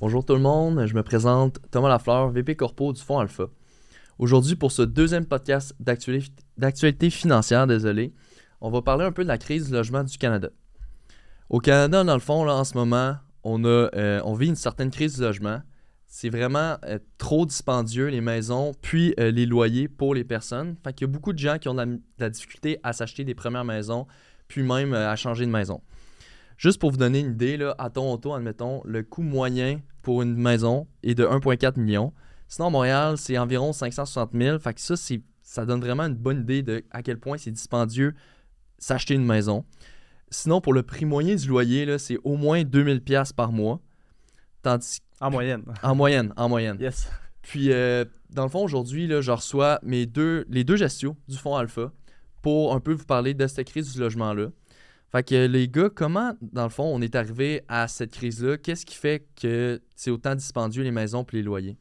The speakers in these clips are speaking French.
Bonjour tout le monde, je me présente Thomas Lafleur, VP Corpo du Fonds Alpha. Aujourd'hui, pour ce deuxième podcast d'actualité financière, désolé, on va parler un peu de la crise du logement du Canada. Au Canada, dans le fond, en ce moment, euh, on vit une certaine crise du logement. C'est vraiment euh, trop dispendieux, les maisons, puis euh, les loyers pour les personnes. Fait qu'il y a beaucoup de gens qui ont de la difficulté à s'acheter des premières maisons, puis même à changer de maison. Juste pour vous donner une idée, là, à Toronto, admettons, le coût moyen pour une maison est de 1,4 million. Sinon, à Montréal, c'est environ 560 000. Fait que ça, ça donne vraiment une bonne idée de à quel point c'est dispendieux s'acheter une maison. Sinon, pour le prix moyen du loyer, c'est au moins 2000 pièces par mois. Tandis... En moyenne. En moyenne, en moyenne. Yes. Puis, euh, dans le fond, aujourd'hui, je reçois mes deux, les deux gestions du fonds Alpha pour un peu vous parler de cette crise du logement-là. Fait que les gars, comment, dans le fond, on est arrivé à cette crise-là? Qu'est-ce qui fait que c'est autant dispendieux les maisons et les loyers?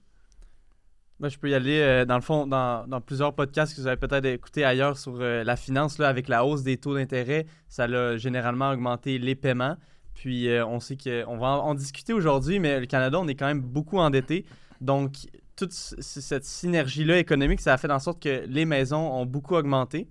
Ben, je peux y aller, euh, dans le fond, dans, plusieurs podcasts que vous avez peut-être écouté ailleurs sur euh, la finance, là, avec la hausse des taux d'intérêt, ça a généralement augmenté les paiements. Puis euh, on sait qu'on va en, discuter aujourd'hui, mais le Canada, on est quand même beaucoup endetté. Donc, toute cette synergie-là économique, ça a fait en sorte que les maisons ont beaucoup augmenté.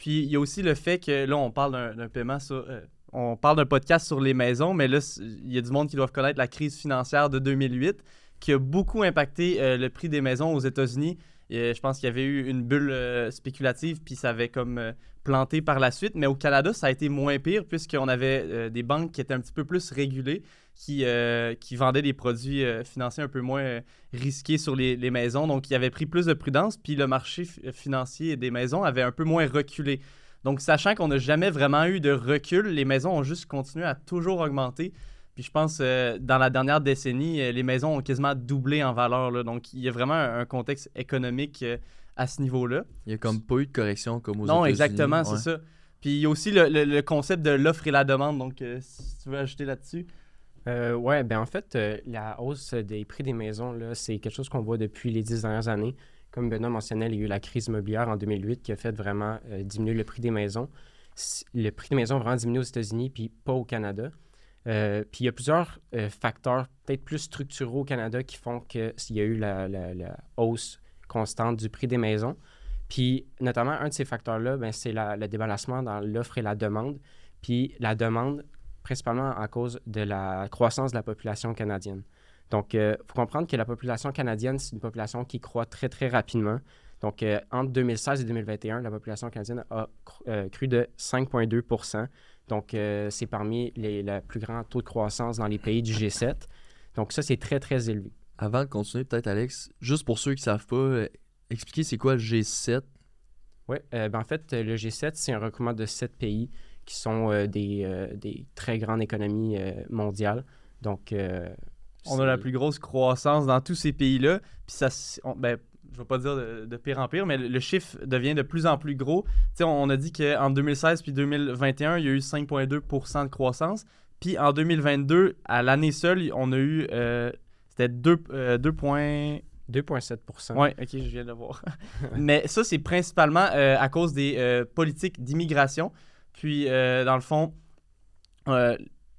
Puis il y a aussi le fait que là, on parle d'un paiement sur. Euh, on parle d'un podcast sur les maisons, mais là, il y a du monde qui doivent connaître la crise financière de 2008 qui a beaucoup impacté euh, le prix des maisons aux États-Unis. je pense qu'il y avait eu une bulle euh, spéculative, puis ça avait comme planté par la suite. Mais au Canada, ça a été moins pire, puisqu'on avait des banques qui étaient un petit peu plus régulées qui, euh, qui vendait des produits euh, financiers un peu moins euh, risqués sur les, maisons. Donc, il avait pris plus de prudence, puis le marché financier des maisons avait un peu moins reculé. Donc, sachant qu'on n'a jamais vraiment eu de recul, les maisons ont juste continué à toujours augmenter. Puis je pense, dans la dernière décennie, les maisons ont quasiment doublé en valeur. Là. Donc, il y a vraiment un, contexte économique à ce niveau-là. Il n'y a comme pas eu de correction comme aux Non, exactement, c'est ça. Puis il y a aussi le, le concept de l'offre et la demande. Donc, si tu veux ajouter là-dessus. Euh, oui, ben en fait, euh, la hausse des prix des maisons, c'est quelque chose qu'on voit depuis les dix dernières années. Comme Benoît mentionnait, il y a eu la crise immobilière en 2008 qui a fait vraiment euh, diminuer le prix des maisons. Le prix des maisons a vraiment diminué aux États-Unis, puis pas au Canada. puis il y a plusieurs facteurs, peut-être plus structuraux au Canada, qui font qu'il y a eu la, hausse constante du prix des maisons. Puis notamment, un de ces facteurs-là, ben, c'est le débalancement dans l'offre et la demande. Puis la demande, principalement à cause de la croissance de la population canadienne. Donc, il euh, faut comprendre que la population canadienne, c'est une population qui croît très, très rapidement. Donc, euh, entre 2016 et 2021, la population canadienne a euh, cru de 5,2% Donc, c'est parmi les, plus grands taux de croissance dans les pays du G7. Donc, ça, c'est très, très élevé. Avant de continuer, peut-être, Alex, juste pour ceux qui ne savent pas, expliquer c'est quoi le G7? Oui, ben, en fait, le G7, c'est un regroupement de sept pays qui sont euh, des, euh, des, très grandes économies euh, mondiales. Donc, on a la plus grosse croissance dans tous ces pays-là. Puis ça, ben, je ne vais pas dire de, pire en pire, mais le, chiffre devient de plus en plus gros. sais, on a dit qu'en 2016 puis 2021, il y a eu 5,2% de croissance. Puis en 2022, à l'année seule, on a eu. C'était 2, 2,7% Oui, ok, je viens de le voir. mais ça, c'est principalement à cause des politiques d'immigration. Puis, euh, dans le fond, euh,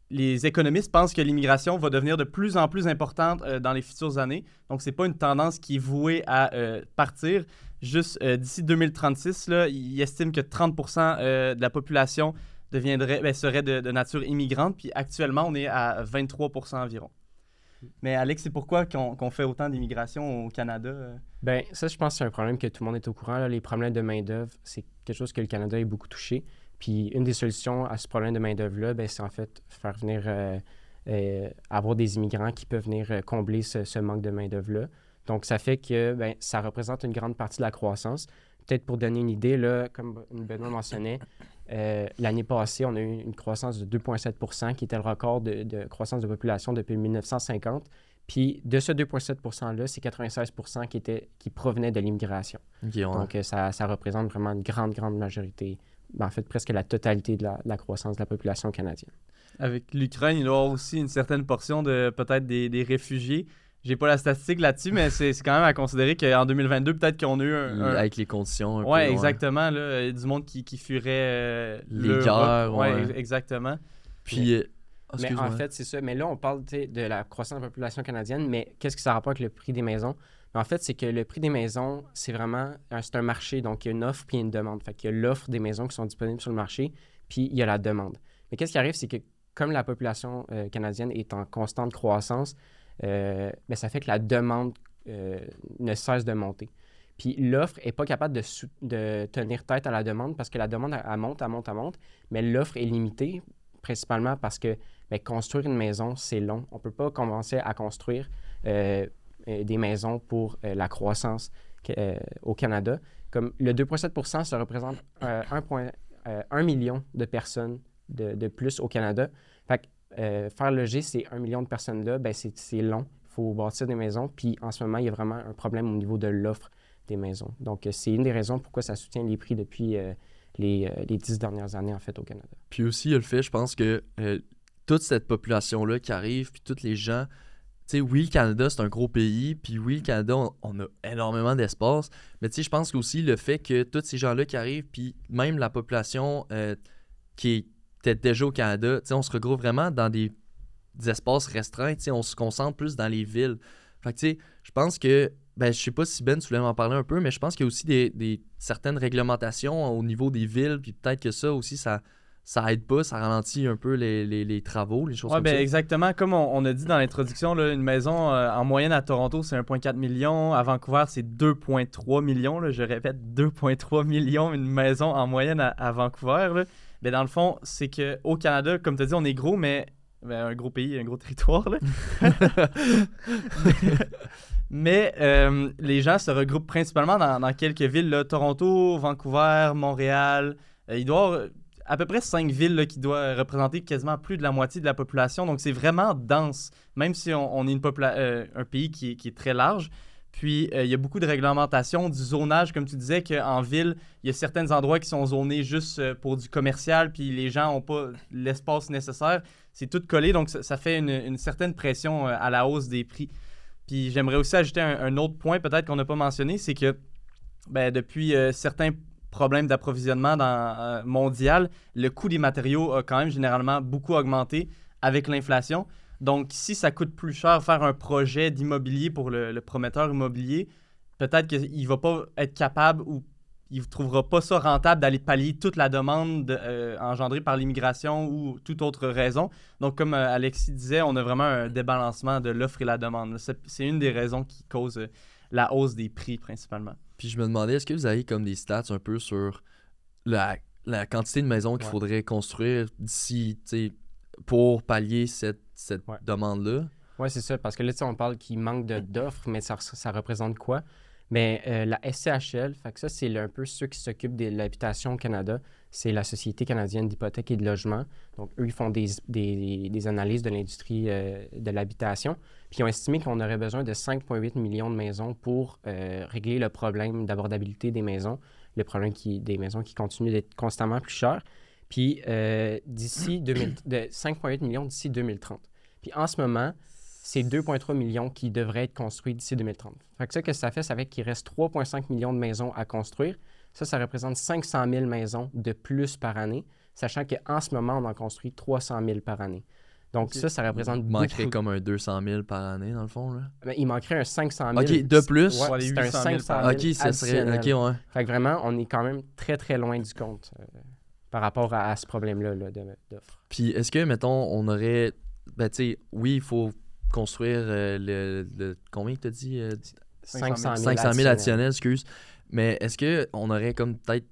les économistes pensent que l'immigration va devenir de plus en plus importante euh, dans les futures années. Donc, ce n'est pas une tendance qui est vouée à partir. Juste d'ici 2036, là, ils estiment que 30% de la population deviendrait, ben, serait de, nature immigrante. Puis actuellement, on est à 23% environ. Mais Alex, c'est pourquoi qu'on fait autant d'immigration au Canada? Ben ça, je pense que c'est un problème que tout le monde est au courant. Les problèmes de main-d'œuvre, c'est quelque chose que le Canada est beaucoup touché. Puis une des solutions à ce problème de main-d'œuvre-là, ben, c'est en fait faire venir euh, euh, avoir des immigrants qui peuvent venir euh, combler ce, manque de main-d'œuvre-là. Donc, ça fait que ben, ça représente une grande partie de la croissance. Peut-être pour donner une idée, là, comme Benoît mentionnait, l'année passée, on a eu une croissance de 2,7% qui était le record de, croissance de population depuis 1950. Puis de ce 2,7 %-là, c'est 96 qui, était, qui provenait de l'immigration. Donc, ça, ça, représente vraiment une grande, grande majorité ben, en fait, presque la totalité de la, croissance de la population canadienne. Avec l'Ukraine, il y aura aussi une certaine portion de peut-être des, des réfugiés. J'ai pas la statistique là-dessus, mais c'est quand même à considérer qu'en 2022, peut-être qu'on a eu un, Avec les conditions. Un ouais, exactement. Là, du monde qui, qui fuirait. Euh, les guerres. Ouais, exactement. Puis, Ah, mais en fait, c'est ça. Mais là, on parle de la croissance de la population canadienne, mais qu'est-ce que ça rapporte avec le prix des maisons? En fait, c'est que le prix des maisons, c'est vraiment c'est un marché. Donc, il y a une offre puis une demande. Fait y a l'offre des maisons qui sont disponibles sur le marché, puis il y a la demande. Mais qu'est-ce qui arrive, c'est que comme la population euh, canadienne est en constante croissance, euh, ben, ça fait que la demande euh, ne cesse de monter. Puis l'offre n'est pas capable de, tenir tête à la demande parce que la demande, elle, monte, elle monte, elle monte, mais l'offre est limitée principalement parce que ben, construire une maison, c'est long. On ne peut pas commencer à construire des maisons pour euh, la croissance euh, au Canada. Comme le 2,7% ça représente euh, 1, point- euh, 1 million de personnes de, plus au Canada. Fait que, euh, faire loger ces 1 million de personnes-là, ben, c'est long. Il faut bâtir des maisons. Puis en ce moment, il y a vraiment un problème au niveau de l'offre des maisons. Donc, euh, c'est une des raisons pourquoi ça soutient les prix depuis euh, les, euh, les dix dernières années, en fait, au Canada. Puis aussi, il y a le fait, je pense que euh, toute cette population-là qui arrive, puis tous les gens, oui, le Canada, c'est un gros pays, puis oui, le Canada, on, a énormément d'espace, mais je pense qu'aussi le fait que tous ces gens-là qui arrivent, puis même la population euh, qui était déjà au Canada, on se regroupe vraiment dans des, espaces restreints, on se concentre plus dans les villes. Fait je pense que, ben, je sais pas si Ben, tu voulais m'en parler un peu, mais je pense qu'il y a aussi des- certaines réglementations au niveau des villes, puis peut-être que ça aussi, ça, ça aide pas, ça ralentit un peu les, les- les travaux, les choses Ouais, comme ben ça. exactement. Comme on, on a dit dans l'introduction, là, une maison euh, en moyenne à Toronto, c'est 1,4 million. À Vancouver, c'est 2,3 millions. là. Je répète, 2,3 millions, une maison en moyenne à, à Vancouver. là. Ben, dans le fond, c'est qu'au Canada, comme tu as dit, on est gros, mais ben, un gros pays, un gros territoire. là. mais euh, les gens se regroupent principalement dans, dans quelques villes. là. Toronto, Vancouver, Montréal. Euh, il doit à peu près cinq villes qui doivent représenter quasiment plus de la moitié de la population. Donc, c'est vraiment dense, même si on, est une euh, un pays qui est, très large. Puis, euh, il y a beaucoup de réglementations, du zonage, comme tu disais, qu'en ville, il y a certains endroits qui sont zonés juste euh, pour du commercial, puis les gens n'ont pas l'espace nécessaire. C'est tout collé, donc ça, fait une, certaine pression à la hausse des prix. Puis, j'aimerais aussi ajouter un, autre point, peut-être qu'on n'a pas mentionné, c'est que ben, depuis certains problèmes d'approvisionnement euh, mondial, le coût des matériaux a quand même généralement beaucoup augmenté avec l'inflation. Donc, si ça coûte plus cher faire un projet d'immobilier pour le, prometteur immobilier, peut-être qu'il ne va pas être capable ou il ne trouvera pas ça rentable d'aller pallier toute la demande de- euh, engendrée par l'immigration ou toute autre raison. Donc, comme euh, Alexis disait, on a vraiment un débalancement de l'offre et la demande. C'est une des raisons qui cause la hausse des prix principalement. Puis je me demandais, est-ce que vous avez comme des stats un peu sur la, la quantité de maisons qu'il Ouais. faudrait construire d'ici, tu sais, pour pallier cette, cette Ouais. demande-là? Oui, c'est ça, parce que là, tu sais, on parle qu'il manque d'offres, mais ça, ça représente quoi? Mais euh, la SCHL, fait que ça, c'est un peu ceux qui s'occupent de l'habitation au Canada. C'est la Société canadienne d'hypothèque et de logement. Donc, eux, ils font des, des- analyses de l'industrie euh, de l'habitation. Puis, ils ont estimé qu'on aurait besoin de 5,8 millions de maisons pour euh, régler le problème d'abordabilité des maisons, le problème des maisons qui continuent d'être constamment plus chères. Puis, d'ici 2000 de 5,8 millions d'ici 2030. Puis, en ce moment, c'est 2,3 millions qui devraient être construits d'ici 2030. Fait que ça, que ça fait? Ça fait qu'il reste 3,5 millions de maisons à construire. Ça, ça représente 500 000 maisons de plus par année, sachant qu'en ce moment, on en construit 300 000 par année. Donc ça, ça représente Il manquerait beaucoup. comme un 200 000 par année, dans le fond, là? Mais il manquerait un 500 000. Ok, de plus? Ouais, c'est un 800 000 500 par 000 ok, ça serait. Ok, ouais. Fait que vraiment, on est quand même très, très loin du compte euh, par rapport à, à ce problème-là là, de- d'offres. Puis est-ce que, mettons, on aurait. Ben, tu sais, oui, il faut construire euh, le, le- Combien que t'as dit euh, 500 000, 500 000 additionnels, excuse. Mais est-ce qu'on aurait comme peut-être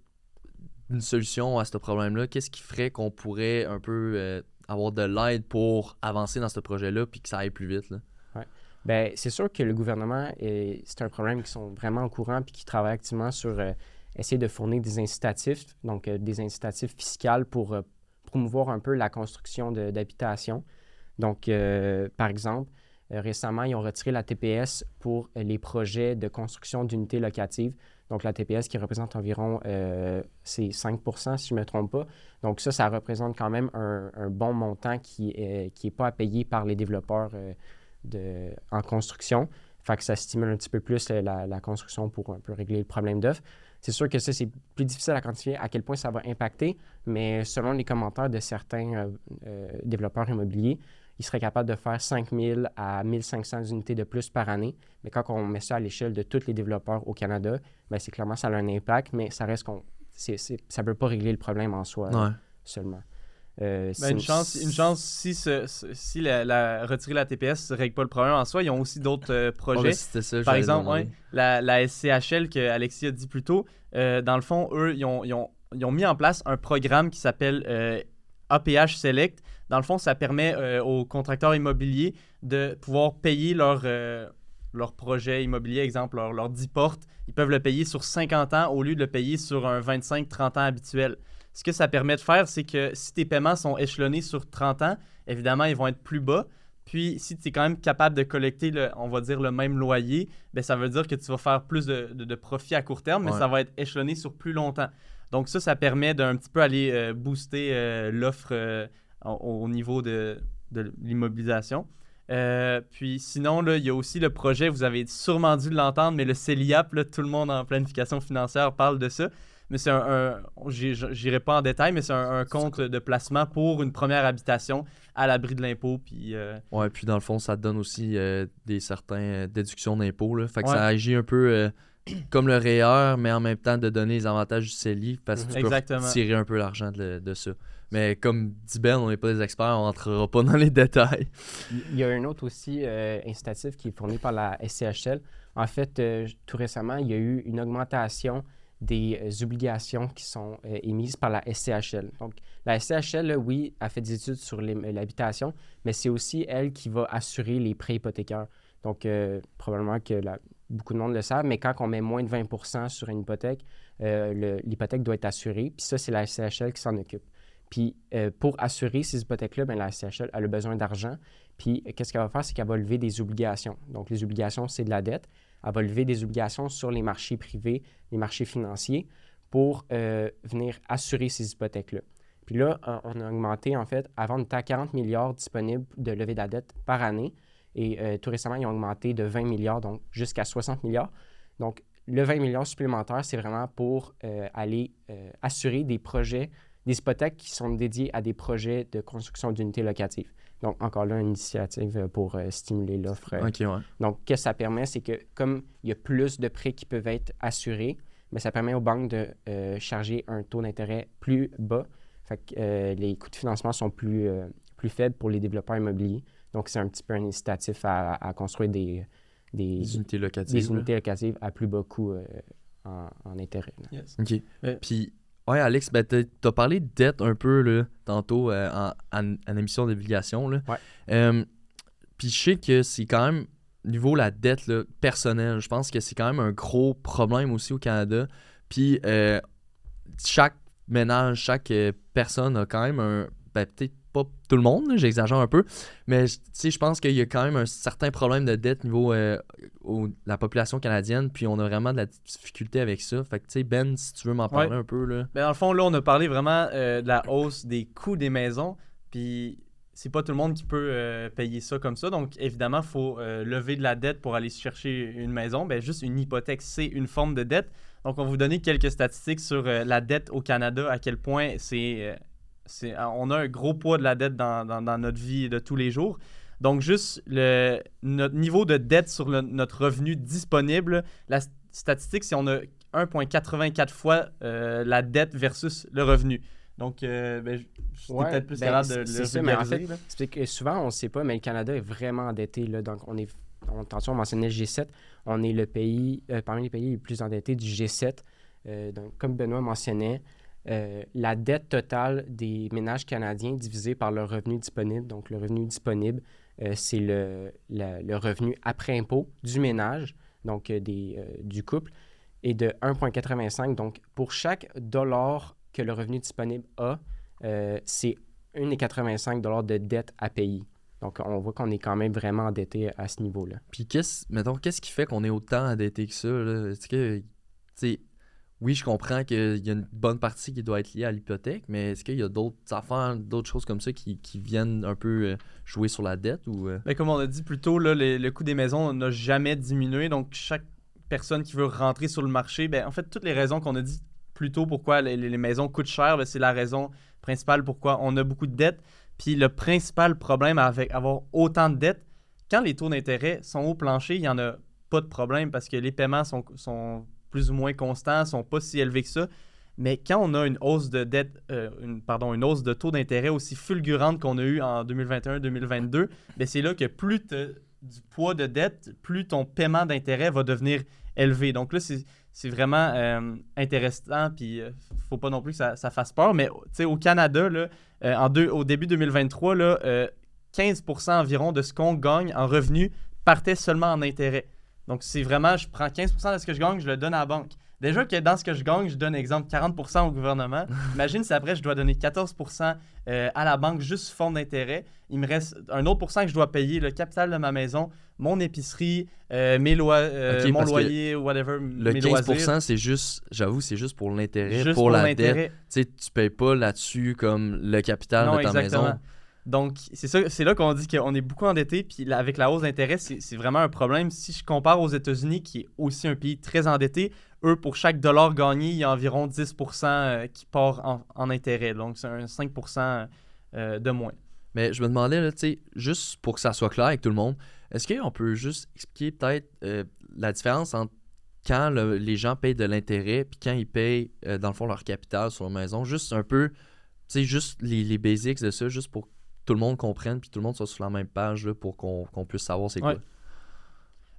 une solution à ce problème-là? Qu'est-ce qui ferait qu'on pourrait un peu euh, avoir de l'aide pour avancer dans ce projet-là puis que ça aille plus vite? Là? Bien, c'est sûr que le gouvernement, est- c'est un problème qui sont vraiment au courant puis qui travaillent activement sur euh, essayer de fournir des incitatifs, donc euh, des incitatifs fiscaux pour euh, promouvoir un peu la construction d'habitations. Donc, euh, par exemple, euh, récemment, ils ont retiré la TPS pour euh, les projets de construction d'unités locatives. Donc, la TPS qui représente environ euh, c'est 5% si je ne me trompe pas. Donc, ça, ça représente quand même un, bon montant qui n'est qui pas à payer par les développeurs en construction. Fait que ça stimule un petit peu plus la, construction pour un peu régler le problème d'offre. C'est sûr que ça, c'est plus difficile à quantifier à quel point ça va impacter, mais selon les commentaires de certains développeurs immobiliers, ils seraient capables de faire 5000 à 1500 unités de plus par année. Mais quand on met ça à l'échelle de tous les développeurs au Canada, ben c'est clairement ça a un impact, mais ça reste qu'on c'est, c'est- ça ne peut pas régler le problème en soi Ouais. seulement. Euh, Ben, une chance, une chance si, ce- si la, la- retirer la TPS ne règle pas le problème en soi, ils ont aussi d'autres euh, projets. c'était ça, Par exemple, ouais, la, la SCHL que Alexis a dit plus tôt, euh, dans le fond, eux, ils ont, ils ont- ils ont mis en place un programme qui s'appelle euh, APH Select. Dans le fond, ça permet euh, aux contracteurs immobiliers de pouvoir payer leur, euh, leur projet immobilier, exemple, leur, leur 10 portes. Ils peuvent le payer sur 50 ans au lieu de le payer sur un 25-30 ans habituel. Ce que ça permet de faire, c'est que si tes paiements sont échelonnés sur 30 ans, évidemment, ils vont être plus bas. Puis, si tu es quand même capable de collecter, le, on va dire, le même loyer, ben, ça veut dire que tu vas faire plus de, de- de profit à court terme, mais Ouais. ça va être échelonné sur plus longtemps. Donc, ça, ça permet d'un petit peu aller euh, booster euh, l'offre euh, au, au niveau de, de l'immobilisation. Euh, puis sinon, là, il y a aussi le projet, vous avez sûrement dû l'entendre, mais le CELIAP, là, tout le monde en planification financière parle de ça. Mais c'est un, un j'irai pas en détail, mais c'est un, un compte de placement pour une première habitation à l'abri de l'impôt. Puis euh, Ouais, puis dans le fond, ça donne aussi euh, des certaines déductions d'impôts. Fait que Ouais. ça agit un peu euh, comme le REER, mais en même temps de donner les avantages du CELI parce que tu peux tirer un peu l'argent de, de ça. Mais comme dit Ben, on n'est pas des experts, on rentrera pas dans les détails. Il y a un autre aussi euh, incitatif qui est fourni par la SCHL. En fait, euh, tout récemment, il y a eu une augmentation des euh, obligations qui sont émises par la SCHL. Donc, la SCHL, oui, a fait des études sur l'habitation, mais c'est aussi elle qui va assurer les prêts hypothécaires. Donc, probablement que beaucoup de monde le savent, mais quand on met moins de 20 sur une hypothèque, l'hypothèque doit être assurée. Puis ça, c'est la SCHL qui s'en occupe. Puis euh, pour assurer ces hypothèques-là, ben, la SCHL elle a besoin d'argent. Puis euh, qu'est-ce qu'elle va faire? C'est qu'elle va lever des obligations. Donc les obligations, c'est de la dette. Elle va lever des obligations sur les marchés privés, les marchés financiers, pour euh, venir assurer ces hypothèques-là. Puis là, on- a augmenté, en fait, avant, on était à 40 milliards disponibles de levée de la dette par année. Et tout récemment, ils ont augmenté de 20 milliards, donc jusqu'à 60 milliards. Donc, le 20 milliards supplémentaire, c'est vraiment pour aller assurer des projets, des hypothèques qui sont dédiées à des projets de construction d'unités locatives. Donc, encore là, une initiative euh, pour euh, stimuler l'offre. euh, Ok, ouais. donc, qu'est-ce que ça permet? C'est que comme il y a plus de prêts qui peuvent être assurés, mais ça permet aux banques de euh, charger un taux d'intérêt plus bas. Fait que euh, les coûts de financement sont plus, euh, plus faibles pour les développeurs immobiliers. Donc, c'est un petit peu un incitatif à, à construire des, des, Des unités locatives. des unités locatives à plus bas coût euh, en, en intérêt. OK. Puis, ouais, Alex, ben, t'as parlé de dette un peu là, tantôt euh, en, en, en émission d'obligation. Ouais. Euh, puis, je sais que c'est quand même, niveau la dette là, personnelle, je pense que c'est quand même un gros problème aussi au Canada. Puis, euh, chaque ménage, chaque personne a quand même un. Ben, peut-être pas tout le monde, j'exagère un peu, mais tu sais, je pense qu'il y a quand même un certain problème de dette niveau euh, au- la population canadienne, puis on a vraiment de la difficulté avec ça. Fait que, tu sais, Ben, si tu veux m'en parler Ouais. un peu, là. Ben, dans le fond, là, on a parlé vraiment euh, de la hausse des coûts des maisons. Puis, c'est pas tout le monde qui peut euh, payer ça comme ça. Donc, évidemment, il faut euh, lever de la dette pour aller chercher une maison. Ben, juste une hypothèque, c'est une forme de dette. Donc, on va vous donner quelques statistiques sur la dette au Canada, à quel point c'est, c'est, on a un gros poids de la dette dans, dans- dans notre vie de tous les jours. Donc, juste le, notre niveau de dette sur le- notre revenu disponible, la statistique, c'est on a 1,84 fois euh, la dette versus le revenu. Donc, euh, ben, je Ouais, peut-être plus ben, capable de le c'est ça, mais en là. C'est que souvent, on ne sait pas, mais le Canada est vraiment endetté. Là, donc, on est, on, tantôt, on mentionnait le G7. On est le pays, euh, parmi les pays les plus endettés du G7. Euh, donc, comme Benoît mentionnait, euh, la dette totale des ménages canadiens divisée par leur revenu disponible. Donc, le revenu disponible, euh, c'est le, le revenu après impôt du ménage, donc euh, des, du couple, et de 1,85. Donc, pour chaque dollar que le revenu disponible a, c'est 1,85 dollars de dette à payer. Donc, on voit qu'on est quand même vraiment endetté à ce niveau-là. Puis, qu'est-ce, mettons, qu'est-ce qui fait qu'on est autant endetté que ça, que, oui, je comprends qu'il y a une bonne partie qui doit être liée à l'hypothèque, mais est-ce qu'il y a d'autres affaires, d'autres choses comme ça qui, viennent un peu euh, jouer sur la dette ou. euh? Ben, comme on a dit plus tôt, là, le, coût des maisons n'a jamais diminué. Donc, chaque personne qui veut rentrer sur le marché. Ben, en fait, toutes les raisons qu'on a dit plus tôt pourquoi les, maisons coûtent cher, ben, c'est la raison principale pourquoi on a beaucoup de dettes. Puis le principal problème avec avoir autant de dettes, quand les taux d'intérêt sont au plancher, il n'y en a pas de problème parce que les paiements sont plus ou moins constants, sont pas si élevés que ça. Mais quand on a une hausse de dette, euh, pardon, une hausse de taux d'intérêt aussi fulgurante qu'on a eu en 2021-2022, ben c'est là que plus du poids de dette, plus ton paiement d'intérêt va devenir élevé. Donc là, c'est vraiment euh, intéressant, puis euh, ne faut pas non plus que ça, fasse peur. Mais au Canada, là, en deux, au début 2023, là, 15 environ de ce qu'on gagne en revenus partait seulement en intérêt. Donc, c'est vraiment, je prends 15% de ce que je gagne, je le donne à la banque. Déjà que dans ce que je gagne, je donne exemple 40% au gouvernement. Imagine si après je dois donner 14% euh, à la banque juste sous forme d'intérêt. Il me reste un autre pourcent que je dois payer, le capital de ma maison, mon épicerie, euh, mes lois, euh, mon loyer, whatever. Le 15%, c'est juste, j'avoue, c'est juste pour l'intérêt, pour, la dette. Tu sais, tu payes pas là-dessus comme le capital de ta maison. Donc, c'est là qu'on dit qu'on est beaucoup endetté. Puis avec la hausse d'intérêt, c'est vraiment un problème. Si je compare aux États-Unis, qui est aussi un pays très endetté, eux, pour chaque dollar gagné, il y a environ 10% euh, qui part en, intérêt. Donc, c'est un 5% euh, de moins. Mais je me demandais, là, juste pour que ça soit clair avec tout le monde, est-ce qu'on peut juste expliquer peut-être euh, la différence entre quand les gens payent de l'intérêt puis quand ils payent, dans le fond, leur capital sur la maison? Juste un peu, tu sais, juste les, les basics de ça, juste pour tout le monde comprenne puis tout le monde soit sur la même page pour qu'on puisse savoir c'est quoi.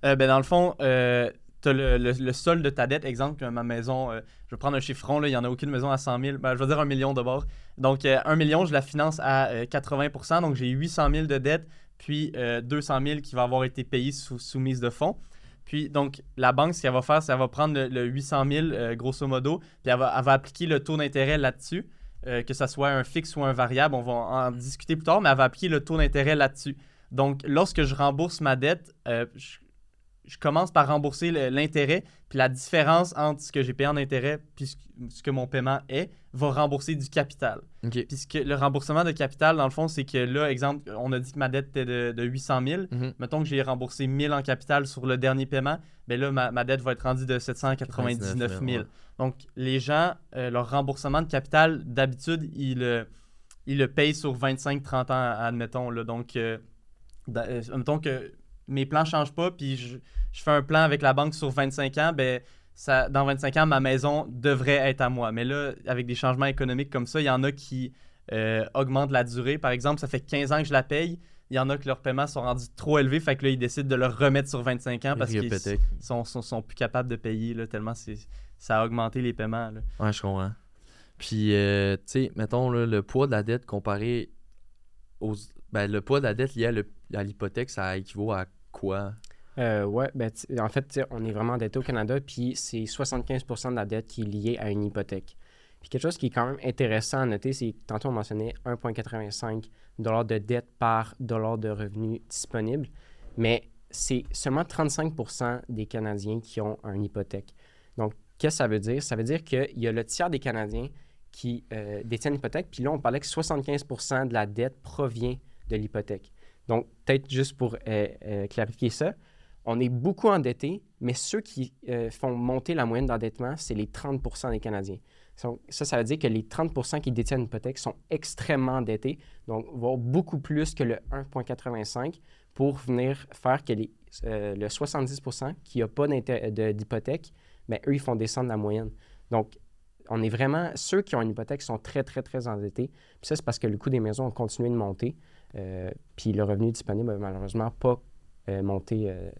Euh, ben dans le fond, euh, le, solde de ta dette. Exemple, ma maison, euh, je vais prendre un chiffron, il n'y en a aucune maison à 100 000. Ben, je vais dire un million d'abord. Donc, un million, je la finance à 80% Donc, j'ai 800 000 de dette, puis 200 000 qui va avoir été payé sous, mise de fonds. Puis, donc, la banque, ce qu'elle va faire, c'est qu'elle va prendre le, 800 000, grosso modo, puis elle va appliquer le taux d'intérêt là-dessus. Euh, que ce soit un fixe ou un variable, on va en discuter plus tard, mais elle va appliquer le taux d'intérêt là-dessus. Donc, lorsque je rembourse ma dette, euh, je, je commence par rembourser l'intérêt, puis la différence entre ce que j'ai payé en intérêt et ce que mon paiement est va rembourser du capital. Puisque le remboursement de capital, dans le fond, c'est que là, exemple, on a dit que ma dette était de, 800 000. Mhm. Mettons que j'ai remboursé 1000 en capital sur le dernier paiement, bien là, ma, dette va être rendue de 799 000. Donc, les gens, euh, leur remboursement de capital, d'habitude, ils, euh, ils, le payent sur 25-30 ans, admettons. Là. Donc, euh, mettons que mes plans ne changent pas, puis je, fais un plan avec la banque sur 25 ans, ben, ça, dans 25 ans, ma maison devrait être à moi. Mais là, avec des changements économiques comme ça, il y en a qui euh, augmentent la durée. Par exemple, ça fait 15 ans que je la paye. Il y en a que leurs paiements sont rendus trop élevés, fait que là, ils décident de le remettre sur 25 ans parce qu'ils sont, sont, plus capables de payer, là, tellement ça a augmenté les paiements. Là. Ouais, je comprends. Puis, euh, tu sais, mettons, le poids de la dette comparé aux. Ben, le poids de la dette lié à l'hypothèque, ça équivaut à Euh, oui, ben, en fait, on est vraiment endetté au Canada, puis c'est 75% de la dette qui est liée à une hypothèque. Puis quelque chose qui est quand même intéressant à noter, c'est que tantôt on mentionnait 1,85 de dette par dollar de revenus disponible, mais c'est seulement 35% des Canadiens qui ont une hypothèque. Donc, qu'est-ce que ça veut dire? Ça veut dire qu'il y a le tiers des Canadiens qui euh, détiennent l'hypothèque, puis là, on parlait que 75% de la dette provient de l'hypothèque. Donc, peut-être juste pour euh, euh, clarifier ça, on est beaucoup endetté, mais ceux qui euh, font monter la moyenne d'endettement, c'est les 30% des Canadiens. ça, ça veut dire que les 30% qui détiennent une hypothèque sont extrêmement endettés, donc voire beaucoup plus que le 1,85 pour venir faire que les, le 70% qui n'a pas d'hypothèque, mais ben, eux, ils font descendre la moyenne. Donc, on est vraiment, ceux qui ont une hypothèque sont très, très, très endettés. Puis ça, c'est parce que le coût des maisons a continué de monter. Euh, puis le revenu disponible n'a malheureusement pas euh, monté euh,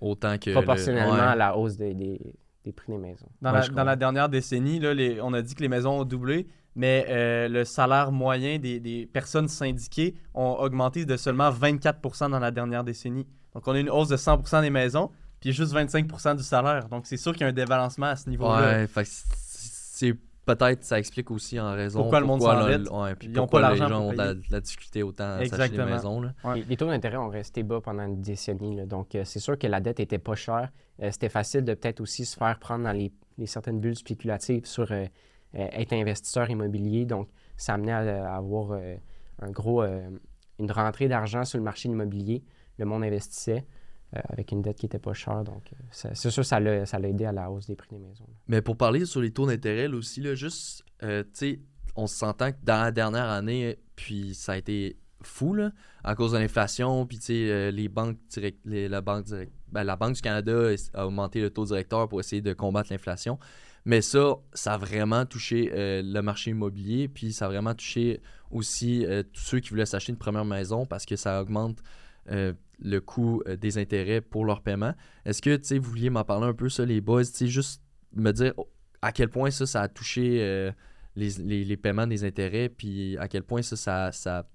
autant que proportionnellement à la hausse des, des, prix des maisons. Dans, la, dans la, dernière décennie, là, les, on a dit que les maisons ont doublé, mais le salaire moyen des, des, personnes syndiquées ont augmenté de seulement 24% dans la dernière décennie. Donc on a une hausse de 100% des maisons, puis juste 25% du salaire. Donc c'est sûr qu'il y a un débalancement à ce niveau-là. Ouais, c'est peut-être ça explique aussi en raison pourquoi le monde s'endette. Ouais, puis Ils n'ont pas l'argent les gens ont de la, difficulté autant à s'acheter des maisons. Là. Les, taux d'intérêt ont resté bas pendant une décennie. donc, euh, c'est sûr que la dette était pas chère. Euh, c'était facile de peut-être aussi se faire prendre dans les, certaines bulles spéculatives sur euh, être investisseur immobilier. Donc, ça amenait à, avoir un gros, une rentrée d'argent sur le marché immobilier. Le monde investissait. Euh, avec une dette qui n'était pas chère. Donc, euh, c'est sûr, ça l'a ça l'a aidé à la hausse des prix des maisons. Mais pour parler sur les taux d'intérêt, là aussi, là, juste, euh, tu sais, on s'entend que dans la dernière année, puis ça a été fou, là, à cause de l'inflation, puis tu sais, les banques ben, la Banque du Canada a augmenté le taux directeur pour essayer de combattre l'inflation. Mais ça, ça a vraiment touché le marché immobilier, puis ça a vraiment touché aussi tous ceux qui voulaient s'acheter une première maison parce que ça augmente euh, le coût euh, des intérêts pour leur paiement. Est-ce que tu sais, vous vouliez m'en parler un peu, ça, les boys, tu sais, juste me dire à quel point ça, ça a touché euh, les, les- les paiements des intérêts, puis à quel point ça, ça, ça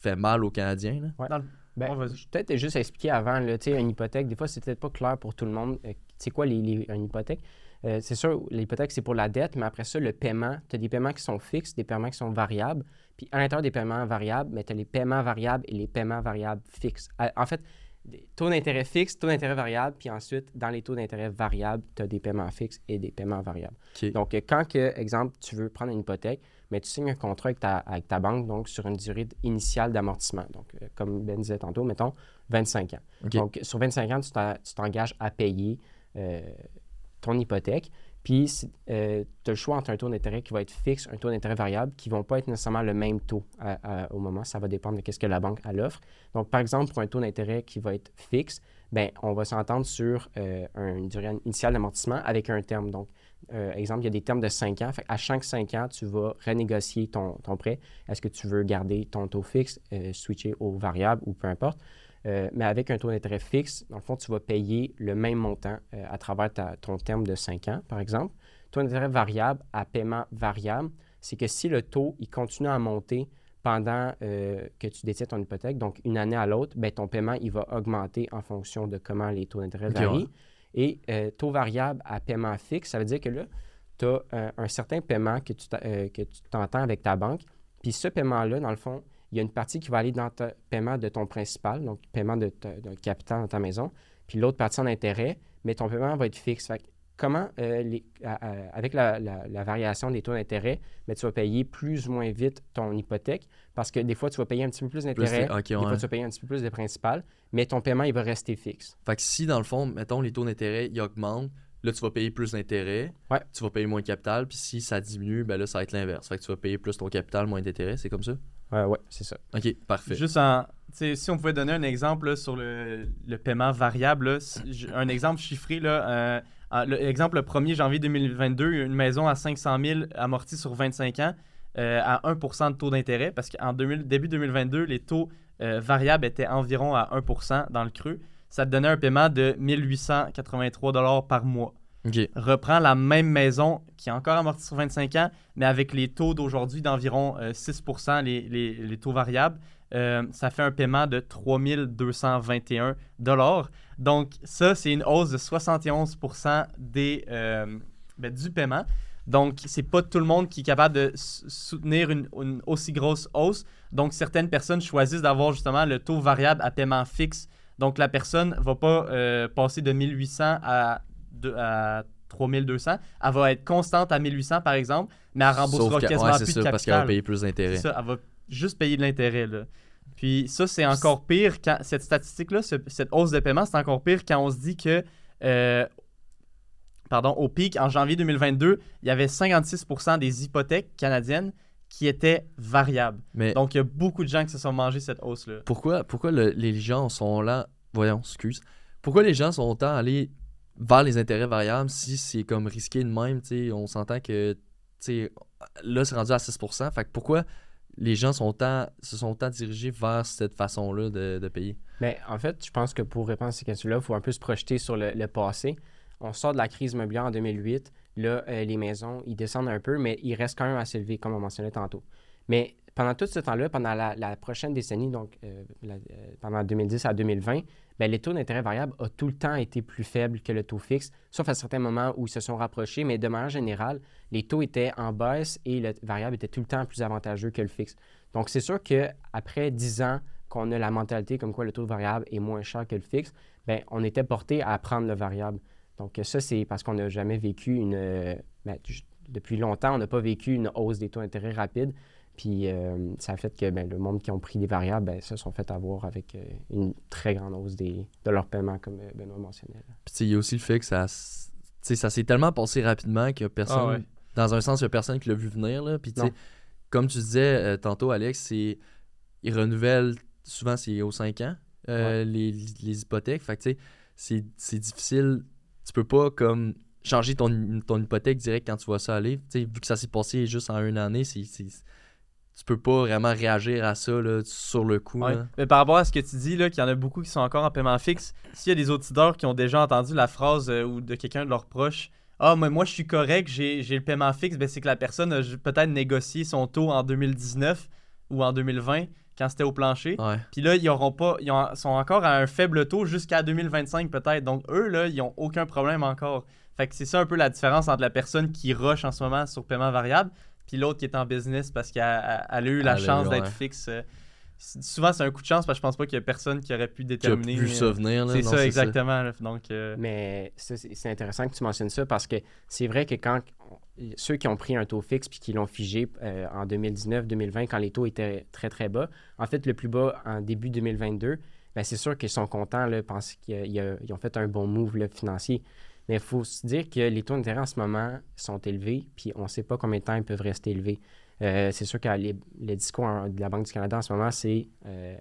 fait mal aux Canadiens. là? Ouais. Dans le- Ben, Ouais, vas-y. je vais peut-être juste expliquer avant, là, tu sais, une hypothèque, des fois, c'est peut-être pas clair pour tout le monde. C'est quoi les, les- une hypothèque? Euh, c'est sûr, l'hypothèque, c'est pour la dette, mais après ça, le paiement, tu as des paiements qui sont fixes, des paiements qui sont variables. Puis à l'intérieur des paiements variables, mais tu as les paiements variables et les paiements variables fixes. Euh, En fait, taux d'intérêt fixe, taux d'intérêt variable, puis ensuite, dans les taux d'intérêt variables, tu as des paiements fixes et des paiements variables. Donc, euh, quand, que, exemple, tu veux prendre une hypothèque, mais tu signes un contrat avec ta, avec ta banque, donc sur une durée initiale d'amortissement. Donc, euh, comme Ben disait tantôt, mettons 25 ans. Donc, sur 25 ans, tu t'en- tu t'engages à payer euh, ton hypothèque. Puis, tu as le choix entre un taux d'intérêt qui va être fixe, un taux d'intérêt variable, qui ne vont pas être nécessairement le même taux à- à- au moment. Ça va dépendre de ce que la banque elle offre. Donc, par exemple, pour un taux d'intérêt qui va être fixe, ben, on va s'entendre sur euh, une durée initiale d'amortissement avec un terme. Donc, euh, exemple, il y a des termes de 5 ans. À chaque 5 ans, tu vas renégocier ton, ton prêt. Est-ce que tu veux garder ton taux fixe, euh, switcher au variable ou peu importe? Euh, mais avec un taux d'intérêt fixe, dans le fond, tu vas payer le même montant euh, à travers ta- ton terme de 5 ans, par exemple. Taux d'intérêt variable à paiement variable, c'est que si le taux il continue à monter pendant euh, que tu détiens ton hypothèque, donc une année à l'autre, ben, ton paiement il va augmenter en fonction de comment les taux d'intérêt varient. ouais. Et euh, taux variable à paiement fixe, ça veut dire que là, tu as un certain paiement que tu euh, que tu t'entends avec ta banque. Puis ce paiement-là, dans le fond, il y a une partie qui va aller dans le paiement de ton principal, donc paiement de capital dans ta maison, puis l'autre partie en intérêt, mais ton paiement va être fixe. Fait que comment, euh, les- à- à- avec la, la- la variation des taux d'intérêt, mais tu vas payer plus ou moins vite ton hypothèque parce que des fois, tu vas payer un petit peu plus d'intérêt, des ouais. fois, tu vas payer un petit peu plus de principal, mais ton paiement, il va rester fixe. Fait que si, dans le fond, mettons, les taux d'intérêt, ils augmentent, là, tu vas payer plus d'intérêt, Ouais. tu vas payer moins de capital, puis si ça diminue, ben là, ça va être l'inverse. Fait que tu vas payer plus ton capital, moins d'intérêt, c'est comme ça? Ouais, ouais, c'est ça. Ok, parfait. Juste en. Si on pouvait donner un exemple là, sur le, le paiement variable, là, si- j- un exemple chiffré, là, euh, le- exemple, le 1er janvier 2022, une maison à 500 000 amortie sur 25 ans euh, à 1% de taux d'intérêt, parce qu'en 2000 début 2022, les taux euh, variables étaient environ à 1% dans le creux. Ça te donnait un paiement de 1883 par mois Reprend la même maison qui est encore amortie sur 25 ans, mais avec les taux d'aujourd'hui d'environ euh, 6 les, les- les taux variables, euh, ça fait un paiement de 3221 Donc, ça, c'est une hausse de 71 des, euh, ben, du paiement. Donc, c'est pas tout le monde qui est capable de soutenir une, aussi grosse hausse. Donc, certaines personnes choisissent d'avoir justement le taux variable à paiement fixe. Donc, la personne va pas euh, passer de 1800 à, de- à 3200. Elle va être constante à 1800, par exemple, mais elle remboursera que- quasiment ouais, plus ça, de parce qu'elle va capital. payer plus d'intérêt. Ça, elle va juste payer de l'intérêt. là. Puis ça, c'est encore pire quand cette statistique-là, ce- cette hausse de paiement, c'est encore pire quand on se dit que, euh, pardon, au pic, en janvier 2022, il y avait 56% des hypothèques canadiennes qui étaient variables. Mais Donc, il y a beaucoup de gens qui se sont mangés cette hausse-là. pourquoi, pourquoi le- les gens sont là. Voyons, excuse. Pourquoi les gens sont autant allés vers les intérêts variables si c'est comme risqué de même, on s'entend que, là, c'est rendu à 6%. Fait que pourquoi les gens sont autant, se sont autant dirigés vers cette façon-là de, de payer? Mais en fait, je pense que pour répondre à ces questions-là, il faut un peu se projeter sur le, passé. On sort de la crise immobilière en 2008. Là, euh, les maisons, ils descendent un peu, mais ils restent quand même assez élevés, comme on mentionnait tantôt. Mais pendant tout ce temps-là, pendant la, prochaine décennie, donc euh, euh, pendant 2010 à 2020, ben, les taux d'intérêt variable ont tout le temps été plus faibles que le taux fixe, sauf à certains moments où ils se sont rapprochés, mais de manière générale, les taux étaient en baisse et le variable était tout le temps plus avantageux que le fixe. Donc, c'est sûr qu'après 10 ans qu'on a la mentalité comme quoi le taux variable est moins cher que le fixe, ben, on était porté à prendre le variable. Donc, ça, c'est parce qu'on n'a jamais vécu une. euh, ben, depuis longtemps, on n'a pas vécu une hausse des taux d'intérêt rapide. Puis euh, ça a fait que ben, le monde qui ont pris des variables, ben, se sont fait avoir avec euh, une très grande hausse des, de leur paiement, comme euh, Benoît mentionnait. là. Puis il y a aussi le fait que ça, s- tu sais, ça s'est tellement passé rapidement a personne, Ah ouais. dans un sens, il y a personne qui l'a vu venir. Là. Puis tu sais, Non. comme tu disais euh, tantôt, Alex, c'est ils renouvellent souvent c'est aux 5 ans euh, les, les hypothèques. Fait que tu sais, c'est c'est difficile. Tu peux pas comme changer ton, ton hypothèque direct quand tu vois ça aller. Tu sais, vu que ça s'est passé juste en une année, c'est- tu peux pas vraiment réagir à ça là, sur le coup. Ouais. là. Mais par rapport à ce que tu dis, qu'il y en a beaucoup qui sont encore en paiement fixe, s'il y a des auditeurs qui ont déjà entendu la phrase euh, ou de quelqu'un de leurs proches Ah, mais moi je suis correct, j'ai le paiement fixe, ben, c'est que la personne a peut-être négocié son taux en 2019 ou en 2020 quand c'était au plancher. Ouais. Puis là, ils auront pas, ils ont- sont encore à un faible taux jusqu'à 2025 peut-être. Donc eux, là, ils ont aucun problème encore. Fait que c'est ça un peu la différence entre la personne qui rush en ce moment sur paiement variable, puis l'autre qui est en business parce qu'elle elle- elle a eu la Elle a chance d'être ouais. fixe. euh, Souvent, c'est un coup de chance parce que je pense pas qu'il y a personne qui aurait pu Tu as déterminer. vu ça euh, venir. là. C'est ça, exactement. là. Donc, euh, Mais c'est intéressant que tu mentionnes ça parce que c'est vrai que quand ceux qui ont pris un taux fixe puis qui l'ont figé euh, en 2019-2020, quand les taux étaient très, très bas, en fait, le plus bas en début 2022, ben, c'est sûr qu'ils sont contents, là, pensent qu'ils a- ont fait un bon move là, financier. Mais il faut se dire que les taux d'intérêt en ce moment sont élevés, puis on ne sait pas combien de temps ils peuvent rester élevés. Euh, c'est sûr que les, le discours de la Banque du Canada en ce moment, c'est euh,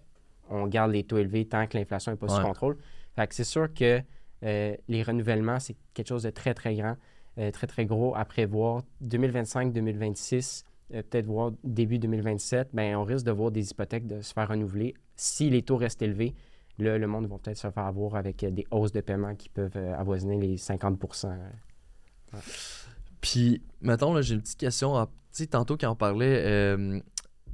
on garde les taux élevés tant que l'inflation n'est pas sous contrôle. Fait que c'est sûr que euh, les renouvellements, c'est quelque chose de très, très grand, très, très gros à prévoir. 2025-2026, euh, peut-être voir début 2027, ben, on risque de voir des hypothèques de se faire renouveler. Si les taux restent élevés, là, le monde va peut-être se faire avoir avec euh, des hausses de paiement qui peuvent euh, avoisiner les 50% Puis, mettons, j'ai une petite question. Tantôt, quand on parlait euh,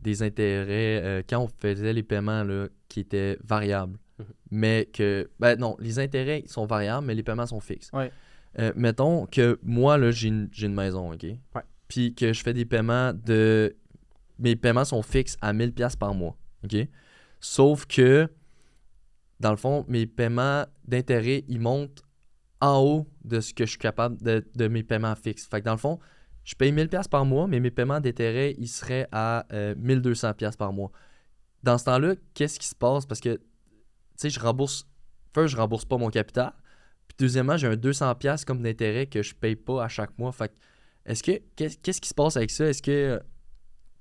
des intérêts, euh, quand on faisait les paiements là, qui étaient variables, Mhm. mais que. Ben non, les intérêts sont variables, mais les paiements sont fixes. Ouais. Euh, mettons que moi, là, j'ai une, maison, OK? Ouais. Puis que je fais des paiements de. Mes paiements sont fixes à 1000$ par mois, OK? Sauf que, dans le fond, mes paiements d'intérêt, ils montent en haut de ce que je suis capable de, de mes paiements fixes. Fait que dans le fond, je paye 1000$ par mois, mais mes paiements d'intérêt, ils seraient à euh, 1200$ par mois. Dans ce temps-là, qu'est-ce qui se passe? Parce que, tu sais, je rembourse. First, je rembourse pas mon capital. Puis deuxièmement, j'ai un 200$ comme d'intérêt que je paye pas à chaque mois. Fait est-ce que, qu'est- qu'est-ce qui se passe avec ça? Est-ce que,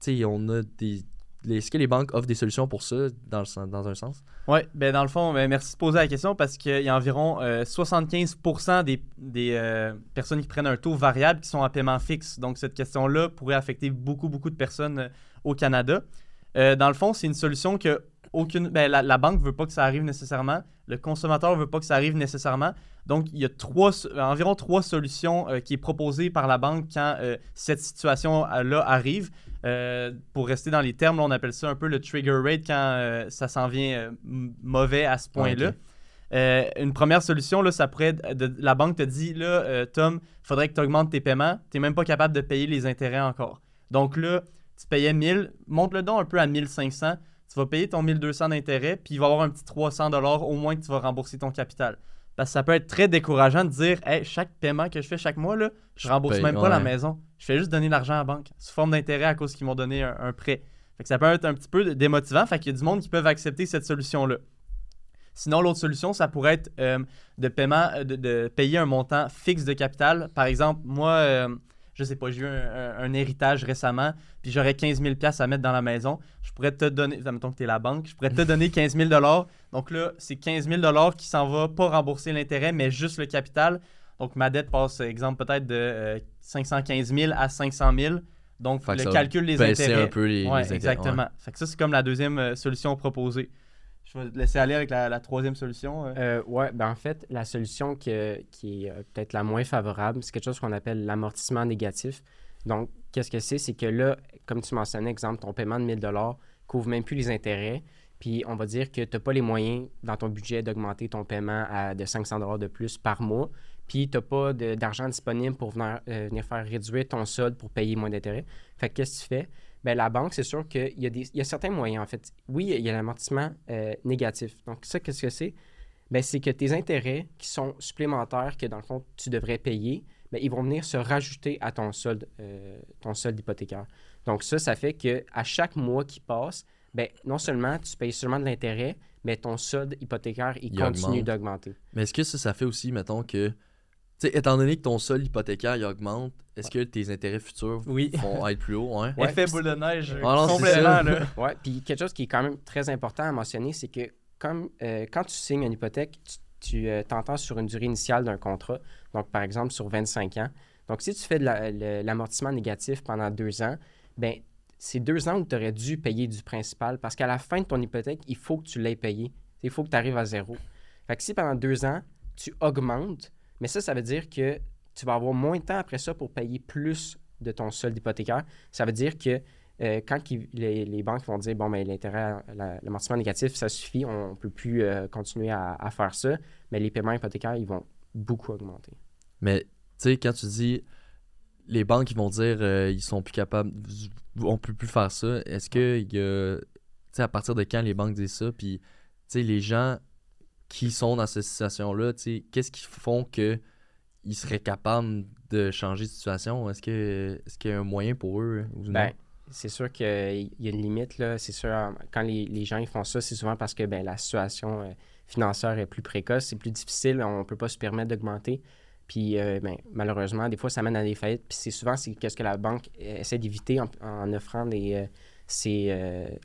tu sais, on a des. Est-ce que les banques offrent des solutions pour ça, dans, le dans un sens? Oui, ben dans le fond, ben, merci de poser la question parce qu'il y a environ euh, 75% des, des euh, personnes qui prennent un taux variable qui sont en paiement fixe. Donc, cette question-là pourrait affecter beaucoup, beaucoup de personnes euh, au Canada. Euh, dans le fond, c'est une solution que aucune, ben, la, la banque ne veut pas que ça arrive nécessairement. Le consommateur ne veut pas que ça arrive nécessairement. Donc, il y a trois, environ trois solutions euh, qui est proposées par la banque quand euh, cette situation-là arrive. Euh, pour rester dans les termes, là, on appelle ça un peu le trigger rate quand euh, ça s'en vient euh, mauvais à ce point-là. Euh, une première solution, là, ça pourrait être de- la banque te dit là, Tom, il faudrait que tu augmentes tes paiements. Tu n'es même pas capable de payer les intérêts encore. Donc là, tu payais 1000, monte le don un peu à 1500. Tu vas payer ton 1200 d'intérêt, puis il va y avoir un petit 300 au moins que tu vas rembourser ton capital. Parce que ça peut être très décourageant de dire hey, chaque paiement que je fais chaque mois, là, je Je rembourse paye, même pas la maison. Je fais juste donner l'argent à la banque sous forme d'intérêt à cause qu'ils m'ont donné un, un prêt. Fait que ça peut être un petit peu démotivant. Fait qu'il y a du monde qui peuvent accepter cette solution-là. Sinon, l'autre solution, ça pourrait être euh, de, paiement, euh, de, de payer un montant fixe de capital. Par exemple, moi, euh, je sais pas, j'ai eu un, un- un héritage récemment, puis j'aurais 15 000 à mettre dans la maison. Je pourrais te donner, mettons que tu es la banque, je pourrais te donner 15 000 Donc là, c'est 15 000 qui s'en va pas rembourser l'intérêt, mais juste le capital. Donc ma dette passe, exemple, peut-être de euh, 515 000 à 500 000. Donc Fait le calcul des intérêts. un peu les, Ouais, les intérêts, exactement. Fait que ça, c'est comme la deuxième euh, solution proposée. Je vais te laisser aller avec la, troisième solution. euh. Euh, ouais, ben en fait, la solution qui est euh, peut-être la moins favorable, c'est quelque chose qu'on appelle l'amortissement négatif. Donc, qu'est-ce que c'est? C'est que là, comme tu mentionnais, exemple, ton paiement de 1000 couvre même plus les intérêts. Puis, on va dire que tu n'as pas les moyens dans ton budget d'augmenter ton paiement à de 500 de plus par mois. Puis, tu n'as pas d'argent disponible pour venir, euh, venir faire réduire ton solde pour payer moins d'intérêts. Fait que qu'est-ce que tu fais? Ben, la banque, c'est sûr qu'il y, a des- il y a certains moyens, en fait. Oui, il y a l'amortissement euh, négatif. Donc, ça, qu'est-ce que c'est? Ben, c'est que tes intérêts qui sont supplémentaires, que dans le fond, tu devrais payer, ben, ils vont venir se rajouter à ton solde, euh, ton solde hypothécaire. Donc ça, ça fait que à chaque mois qui passe, ben, non seulement tu payes seulement de l'intérêt, mais ton solde hypothécaire, il, Il continue augmente. d'augmenter. Mais est-ce que ça, ça fait aussi, mettons, que. Tu sais, étant donné que ton sol hypothécaire il augmente, est-ce que tes intérêts futurs Oui. vont être plus hauts? Ouais. Ouais, Effet boule de neige, Ah non, complètement. Là. Ouais, puis quelque chose qui est quand même très important à mentionner, c'est que comme, euh, quand tu signes une hypothèque, tu, euh, t'entends sur une durée initiale d'un contrat, donc par exemple sur 25 ans. Donc si tu fais de la- l'amortissement négatif pendant deux ans, ben c'est deux ans où tu aurais dû payer du principal parce qu'à la fin de ton hypothèque, il faut que tu l'aies payé. Il faut que tu arrives à zéro. Fait que si pendant deux ans, tu augmentes, mais ça, ça veut dire que tu vas avoir moins de temps après ça pour payer plus de ton solde hypothécaire. Ça veut dire que euh, quand les, les banques vont dire bon, ben, l'intérêt, la- l'amortissement négatif, ça suffit, on ne peut plus euh, continuer à, à faire ça, mais les paiements hypothécaires, ils vont beaucoup augmenter. Mais, tu sais, quand tu dis. Les banques, ils vont dire euh, ils sont plus capables. On peut plus faire ça. Est-ce que. Tu sais, à partir de quand les banques disent ça? Puis, tu sais, les gens qui sont dans cette situation-là, qu'est-ce qui font que ils seraient capables de changer de situation? Est-ce que est-ce qu'il y a un moyen pour eux ou non? Ben, c'est sûr qu'il y a une limite, là. C'est sûr, quand les, les gens ils font ça, c'est souvent parce que ben, la situation euh, financière est plus précoce, c'est plus difficile, on ne peut pas se permettre d'augmenter. Puis, euh, ben, malheureusement, des fois, ça mène à des faillites. Puis, c'est souvent c'est qu'est-ce que la banque euh, essaie d'éviter en, en offrant des, euh, ces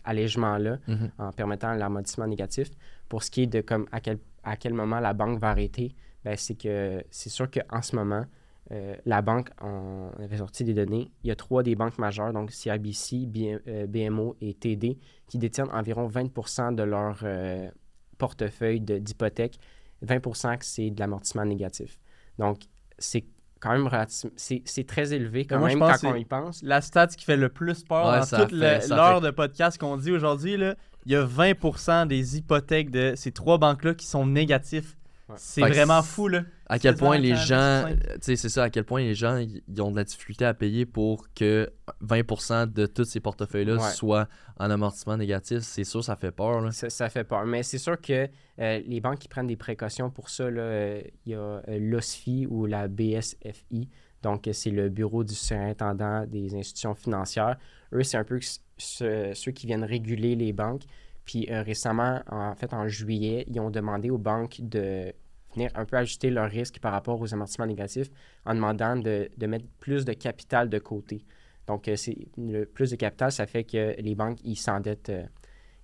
allègements-là, Mhm. en permettant l'amortissement négatif. Pour ce qui est de comme à quel, à quel moment la banque va arrêter, ben, c'est que c'est sûr qu'en ce moment, euh, la banque, on avait sorti des données. Il y a trois des banques majeures, donc CIBC, B- euh, BMO et TD, qui détiennent environ 20% de leur euh, portefeuille de- d'hypothèque. 20 que c'est de l'amortissement négatif. Donc, c'est quand même c'est c'est très élevé quand moi, même quand on y pense. La stat qui fait le plus peur Ouais, dans toute l'heure fait- de podcast qu'on dit aujourd'hui, là, il y a 20% des hypothèques de ces trois banques-là qui sont négatifs. Ouais. C'est vraiment fou, là. À quel point les gens, tu sais, c'est ça, à quel point les gens, ils ont de la difficulté à payer pour que 20% de tous ces portefeuilles-là Ouais. soient en amortissement négatif. C'est sûr, ça fait peur. Là. Ça, ça fait peur. Mais c'est sûr que euh, les banques qui prennent des précautions pour ça, là, euh, il y a euh, l'OSFI ou la BSFI. Donc, c'est le Bureau du surintendant des institutions financières. Eux, c'est un peu ce- ce- ceux qui viennent réguler les banques. Puis euh, récemment, en fait, en juillet, ils ont demandé aux banques de venir un peu ajuster leur risque par rapport aux amortissements négatifs en demandant de, de mettre plus de capital de côté. Donc, euh, c'est le plus de capital, ça fait que les banques, ils s'endettent, euh,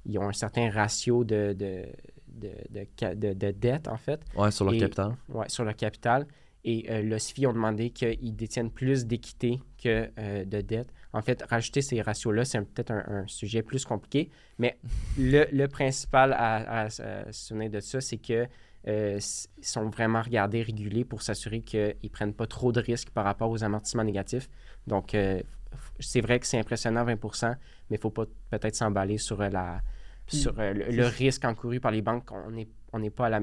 ils ont un certain ratio de, de, de, de, dette, en fait, Ouais, sur leur Et- capital. ouais, sur leur capital. Et euh, l'OSFI ont demandé qu'ils détiennent plus d'équité que euh, de dette. En fait, rajouter ces ratios-là, c'est peut-être un, un sujet plus compliqué, mais le, le principal à, à- à se souvenir de ça, c'est que euh, sont vraiment regardés, régulés pour s'assurer qu'ils ne prennent pas trop de risques par rapport aux amortissements négatifs. Donc, euh, c'est vrai que c'est impressionnant 20% mais il ne faut pas peut-être s'emballer sur, euh, la, sur le, risque encouru par les banques. On n'est on n'est pas à la,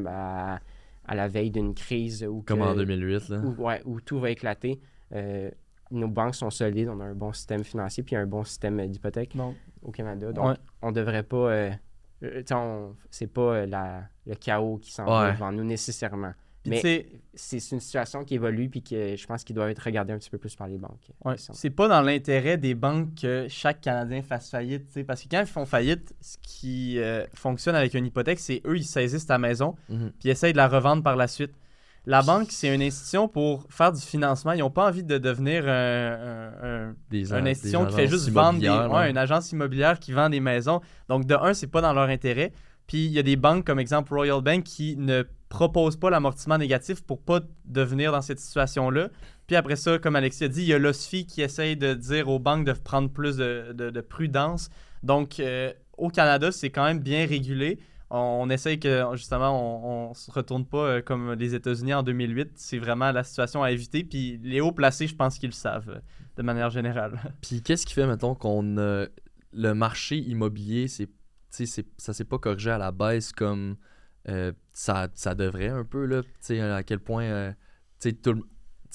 à, à la veille d'une crise où, Comme que- en 2008. Là. où, ouais, où tout va éclater. Euh, nos banques sont solides, on a un bon système financier puis un bon système euh, d'hypothèque au Canada. Donc, Ouais. on devrait pas. Euh, euh, tu sais, on- c'est pas euh, la, le chaos qui s'en va Ouais. devant nous nécessairement. puis Mais c'est c'est une situation qui évolue puis que je pense qu'il doit être regardé un petit peu plus par les banques. Ouais, c'est pas dans l'intérêt des banques que chaque Canadien fasse faillite, tu sais, parce que quand ils font faillite, ce qui euh, fonctionne avec une hypothèque, c'est eux, ils saisissent ta maison, Mhm. puis ils essayent de la revendre par la suite. La banque, c'est une institution pour faire du financement. Ils n'ont pas envie de devenir un- un- un Des, une des institution qui fait juste vendre des, ouais, une agence immobilière qui vend des maisons. Donc, de un, c'est pas dans leur intérêt. Puis, il y a des banques, comme exemple Royal Bank, qui ne proposent pas l'amortissement négatif pour pas devenir dans cette situation-là. Puis après ça, comme Alexis a dit, il y a l'OSFI qui essaye de dire aux banques de prendre plus de, de- de prudence. Donc, euh, au Canada, c'est quand même bien régulé. On, essaye que, justement, on, on se retourne pas euh, comme les États-Unis en 2008. C'est vraiment la situation à éviter. Puis les hauts placés, je pense qu'ils le savent, euh, de manière générale. Puis qu'est-ce qui fait, mettons, qu'on a le marché immobilier, c'est, ça s'est pas corrigé à la baisse comme euh, ça, devrait un peu, là? À quel point, euh, tout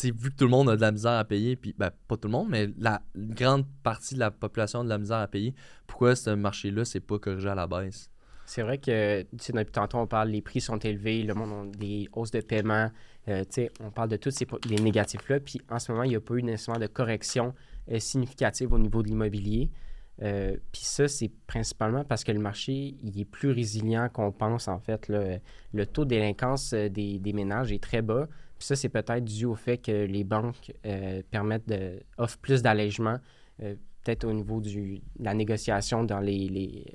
vu que tout le monde a de la misère à payer, puis ben, pas tout le monde, mais la grande partie de la population a de la misère à payer, pourquoi ce marché-là c'est pas corrigé à la baisse? C'est vrai que, tu sais, depuis tantôt, on parle, les prix sont élevés, le monde a des hausses de paiement. euh, tu sais, on parle de tous ces les négatifs-là. Puis en ce moment, il n'y a pas eu nécessairement de correction euh, significative au niveau de l'immobilier. Euh, Puis ça, c'est principalement parce que le marché il est plus résilient qu'on pense, en fait. Le taux de délinquance euh, des, des ménages est très bas. Puis ça, c'est peut-être dû au fait que les banques permettent de, offrent plus d'allègements, peut-être au niveau du, de la négociation dans les- les-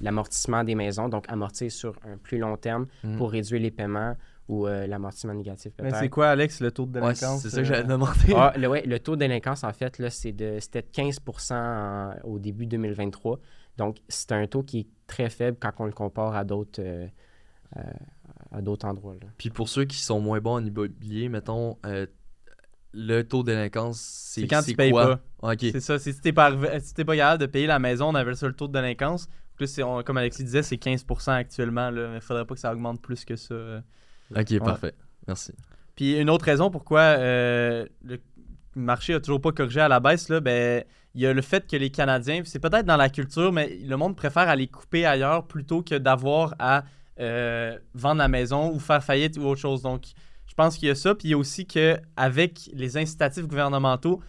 l'amortissement des maisons, donc amortir sur un plus long terme Mhm. pour réduire les paiements ou euh, l'amortissement négatif Mais peut-être. c'est quoi, Alex, le taux de Ouais, délinquance? c'est ça que j'allais euh, demander. Ah, le, ouais, le taux de délinquance, en fait, là, c'est de, c'était de 15 en- au début 2023. Donc, c'est un taux qui est très faible quand on le compare à d'autres, euh, euh, à d'autres endroits. là. Puis pour ceux qui sont moins bons en immobilier, mettons, euh, le taux de délinquance, c'est C'est quand tu payes quoi? pas. Ah, Ok. C'est ça. c'est Si t'es pas, arrivé- si t'es pas capable de payer la maison, on avait ça le taux de délinquance. Plus, on- comme Alexis disait, c'est 15% actuellement. Là, mais il faudrait pas que ça augmente plus que ça. euh. Ok, parfait. Merci. Puis une autre raison pourquoi euh, le marché a toujours pas corrigé à la baisse, là, ben, il y a le fait que les Canadiens, c'est peut-être dans la culture, mais le monde préfère aller couper ailleurs plutôt que d'avoir à euh, vendre la maison ou faire faillite ou autre chose. Donc, je pense qu'il y a ça. Puis il y a aussi qu'avec les incitatifs gouvernementaux,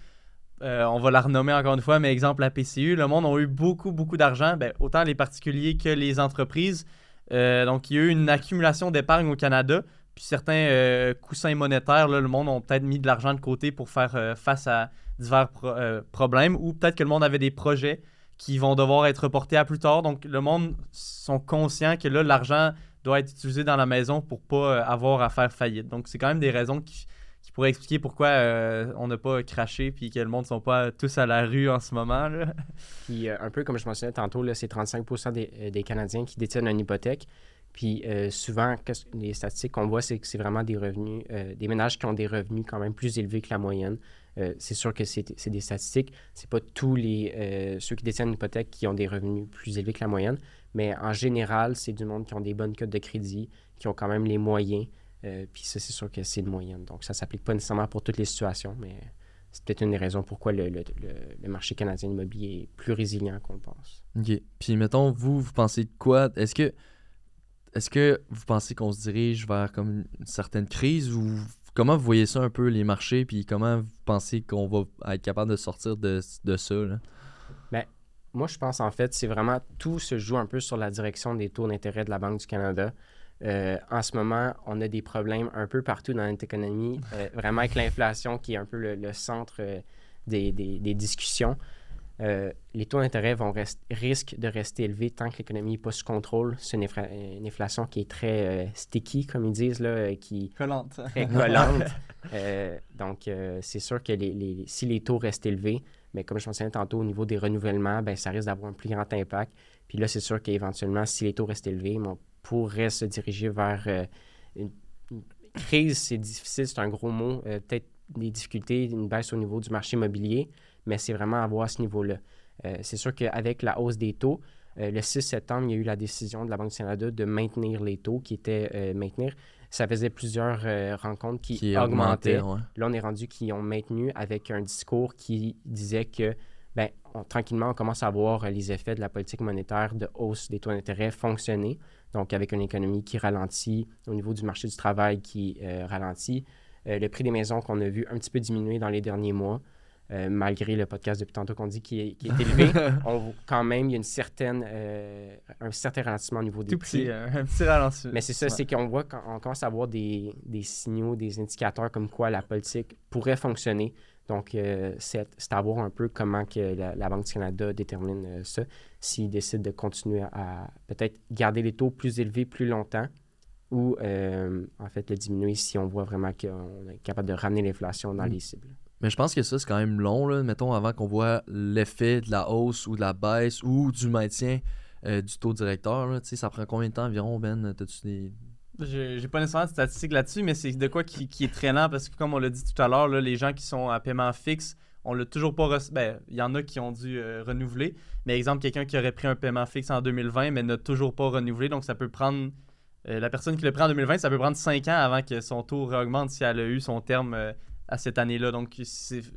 euh, on va la renommer encore une fois, mais exemple la PCU, le monde a eu beaucoup, beaucoup d'argent, ben, autant les particuliers que les entreprises. Euh, donc, il y a eu une accumulation d'épargne au Canada. Puis certains euh, coussins monétaires, là, le monde ont peut-être mis de l'argent de côté pour faire face à divers pro- problèmes. Ou peut-être que le monde avait des projets qui vont devoir être reportés à plus tard. Donc, le monde sont conscients que là, l'argent doit être utilisé dans la maison pour pas avoir à faire faillite. Donc, c'est quand même des raisons qui, qui pourraient expliquer pourquoi euh, on n'a pas craché puis que le monde ne sont pas tous à la rue en ce moment. là. Puis, euh, un peu comme je mentionnais tantôt, là, c'est 35 des, euh, des Canadiens qui détiennent une hypothèque. Puis, souvent, les statistiques qu'on voit, c'est que c'est vraiment des revenus, des ménages qui ont des revenus quand même plus élevés que la moyenne. C'est sûr que c'est c'est des statistiques. C'est pas tous les ceux qui détiennent une hypothèque qui ont des revenus plus élevés que la moyenne, mais en général, c'est du monde qui ont des bonnes cotes de crédit, qui ont quand même les moyens. Euh, puis ça, c'est sûr que c'est une moyenne. Donc, ça s'applique pas nécessairement pour toutes les situations, mais c'est peut-être une des raisons pourquoi le, le- le- le marché canadien immobilier est plus résilient qu'on le pense. Ok. Puis mettons, vous, vous pensez de quoi? Est-ce que est-ce que vous pensez qu'on se dirige vers comme une, certaine crise ou comment vous voyez ça un peu les marchés? Puis comment vous pensez qu'on va être capable de sortir de, de ça là? Moi, je pense en fait, c'est vraiment tout se joue un peu sur la direction des taux d'intérêt de la Banque du Canada. Euh, en ce moment, on a des problèmes un peu partout dans notre économie, euh, vraiment avec l'inflation qui est un peu le, le centre euh, des, des- des discussions. Les taux d'intérêt vont rest- risquent de rester élevés tant que l'économie n'est pas sous contrôle. C'est une, inflation qui est très sticky, comme ils disent, là, qui, Collante. très collante. Donc, c'est sûr que les, les- si les taux restent élevés, mais comme je mentionnais tantôt, au niveau des renouvellements, ben, ça risque d'avoir un plus grand impact. Puis là, c'est sûr qu'éventuellement, si les taux restent élevés, ben, pourrait se diriger vers euh, une, une crise. C'est difficile, c'est un gros mot. Euh, Peut-être des difficultés, une baisse au niveau du marché immobilier, mais c'est vraiment à voir à ce niveau-là. Euh, c'est sûr qu'avec la hausse des taux, le 6 septembre, il y a eu la décision de la Banque du Canada de maintenir les taux qui étaient maintenir. Ça faisait plusieurs rencontres qui, Qui augmentaient. ouais. Là, on est rendu qu'ils ont maintenu avec un discours qui disait que, ben, on- tranquillement, on commence à voir euh, les effets de la politique monétaire de hausse des taux d'intérêt fonctionner. Donc, avec une économie qui ralentit, au niveau du marché du travail qui euh, ralentit, euh, le prix des maisons qu'on a vu un petit peu diminuer dans les derniers mois, euh, malgré le podcast depuis tantôt qu'on dit qui est, qui est élevé, on, quand même, il y a une certaine, un certain ralentissement au niveau des Tout prix. petit, un petit ralentissement. Mais c'est ça, c'est qu'on voit on commence à avoir des, des signaux, des indicateurs comme quoi la politique pourrait fonctionner. Donc, euh, c'est à voir un peu comment que la, la Banque du Canada détermine euh, ça. S'ils décident de continuer à, à peut-être garder les taux plus élevés plus longtemps ou euh, en fait le diminuer si on voit vraiment qu'on est capable de ramener l'inflation dans Mm. les cibles. Mais je pense que ça, c'est quand même long, là, mettons, avant qu'on voit l'effet de la hausse ou de la baisse ou du maintien du taux directeur. là. Tu sais, ça prend combien de temps environ, Ben? Des... J'ai pas nécessairement de statistiques là-dessus, mais c'est de quoi qui, est traînant parce que, comme on l'a dit tout à l'heure, les gens qui sont à paiement fixe, on l'a toujours pas reçu. Ben, il y en a qui ont dû euh, renouveler. Mais exemple, quelqu'un qui aurait pris un paiement fixe en 2020, mais n'a toujours pas renouvelé. Donc, ça peut prendre. euh, la personne qui le prend en 2020, ça peut prendre 5 ans avant que son taux réaugmente si elle a eu son terme euh, à cette année-là. Donc,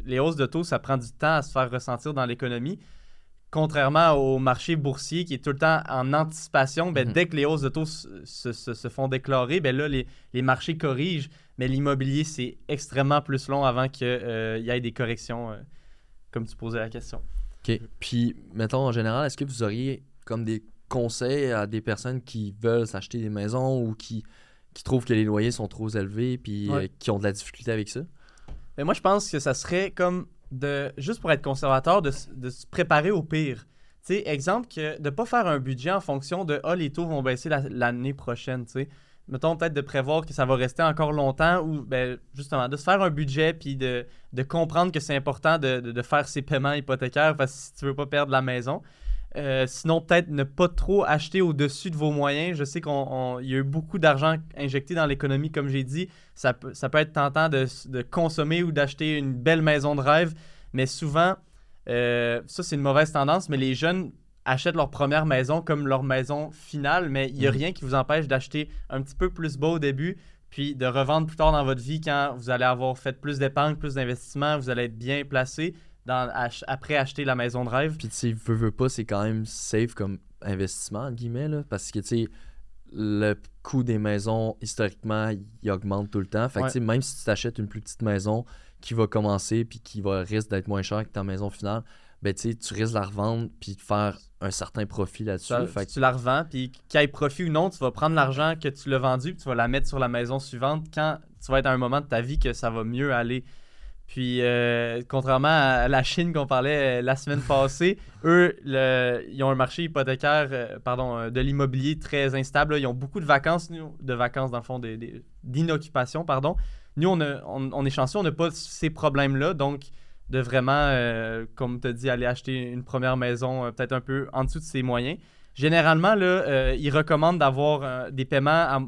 les hausses de taux, ça prend du temps à se faire ressentir dans l'économie. Contrairement au marché boursier qui est tout le temps en anticipation, ben, Mhm. dès que les hausses de taux se, se- font déclarer, ben là, les, les marchés corrigent. Mais l'immobilier, c'est extrêmement plus long avant qu'il y ait des corrections euh, comme tu posais la question. OK. Puis, mettons, en général, est-ce que vous auriez comme des conseils à des personnes qui veulent s'acheter des maisons ou qui, qui trouvent que les loyers sont trop élevés puis Ouais. euh, qui ont de la difficulté avec ça? Mais moi, je pense que ça serait comme de, juste pour être conservateur, de, de se préparer au pire. Tu sais, exemple, de ne pas faire un budget en fonction de Ah, les taux vont baisser la- l'année prochaine. Tu sais. Mettons peut-être de prévoir que ça va rester encore longtemps ou ben, justement de se faire un budget puis de, comprendre que c'est important de, de- de faire ses paiements hypothécaires parce que si tu veux pas perdre la maison. Euh, sinon, peut-être ne pas trop acheter au-dessus de vos moyens. Je sais qu'il y a eu beaucoup d'argent injecté dans l'économie, comme j'ai dit. Ça peut, ça peut être tentant de, de consommer ou d'acheter une belle maison de rêve, mais souvent, euh, ça c'est une mauvaise tendance, mais les jeunes achètent leur première maison comme leur maison finale, mais il n'y a Mhm. rien qui vous empêche d'acheter un petit peu plus bas au début, puis de revendre plus tard dans votre vie quand vous allez avoir fait plus d'épargne, plus d'investissement, vous allez être bien placé dans, ach- après acheter la maison de rêve. Puis, tu sais, veux, veux pas, c'est quand même safe comme investissement, entre guillemets, là, parce que, tu sais, le coût des maisons, historiquement, il augmente tout le temps. Fait que, Ouais. tu sais, même si tu t'achètes une plus petite maison qui va commencer puis qui va risque d'être moins chère que ta maison finale, ben, tu risques de la revendre puis de faire un certain profit là-dessus. Que- tu la revends, puis qu'il y ait profit ou non, tu vas prendre l'argent que tu l'as vendu, puis tu vas la mettre sur la maison suivante quand tu vas être à un moment de ta vie que ça va mieux aller. Puis, euh, contrairement à la Chine qu'on parlait euh, la semaine passée, eux, le- ils ont un marché hypothécaire, euh, pardon, de l'immobilier très instable. là. Ils ont beaucoup de vacances, nous, de vacances dans le fond, d'inoccupation, pardon. Nous, on, a- on- on est chanceux, on n'a pas ces problèmes-là, donc de vraiment, euh, comme tu as dit, aller acheter une première maison peut-être un peu en dessous de ses moyens. Généralement, là, ils recommandent d'avoir des paiements, à-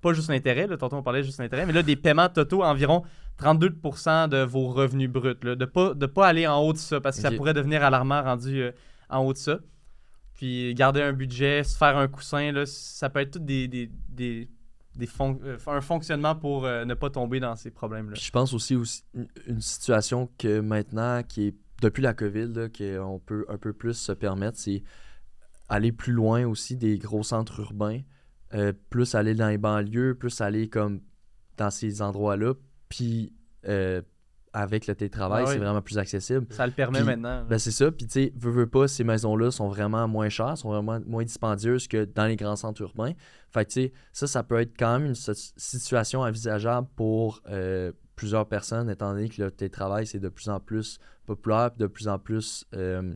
pas juste l'intérêt, là, tantôt on parlait juste l'intérêt, mais là, des paiements totaux à environ 32% de vos revenus bruts. là. de ne pas, de pas aller en haut de ça, parce que ça pourrait devenir alarmant rendu euh, en haut de ça. Puis garder un budget, se faire un coussin, là, ça peut être tout des, des, des, des fon- euh, un fonctionnement pour euh, ne pas tomber dans ces problèmes-là. Je pense aussi, aussi une- situation que maintenant, qui est depuis la COVID, qu'on peut un peu plus se permettre, c'est aller plus loin aussi des gros centres urbains, plus aller dans les banlieues, plus aller comme dans ces endroits-là, puis euh, avec le télétravail, Ah oui. c'est vraiment plus accessible. Ça le permet Puis, maintenant. là. Ben c'est ça, puis tu sais, veux, veux pas, ces maisons-là sont vraiment moins chères, sont vraiment moins dispendieuses que dans les grands centres urbains. Fait que tu sais, ça, ça peut être quand même une si- situation envisageable pour euh, plusieurs personnes, étant donné que le télétravail, c'est de plus en plus populaire, puis de plus en plus. euh,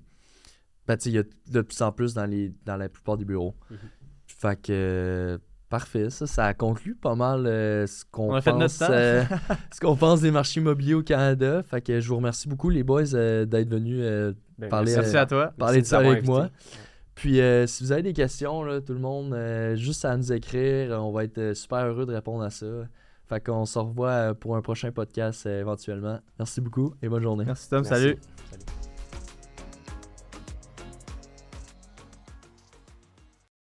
ben, tu sais, il y a de plus en plus dans, les, dans la plupart des bureaux. Mhm. Fait que. Parfait, ça, ça conclut pas mal euh, ce qu'on pense, euh, ce qu'on pense des marchés immobiliers au Canada. Fait que je vous remercie beaucoup les boys euh, d'être venus euh, Ben, Parler, Merci à toi. parler de ça avec moi. Puis euh, si vous avez des questions, là, tout le monde, euh, juste à nous écrire. On va être super heureux de répondre à ça. Fait qu'on se revoit pour un prochain podcast euh, éventuellement. Merci beaucoup et bonne journée. Merci Tom, Merci. salut. Salut.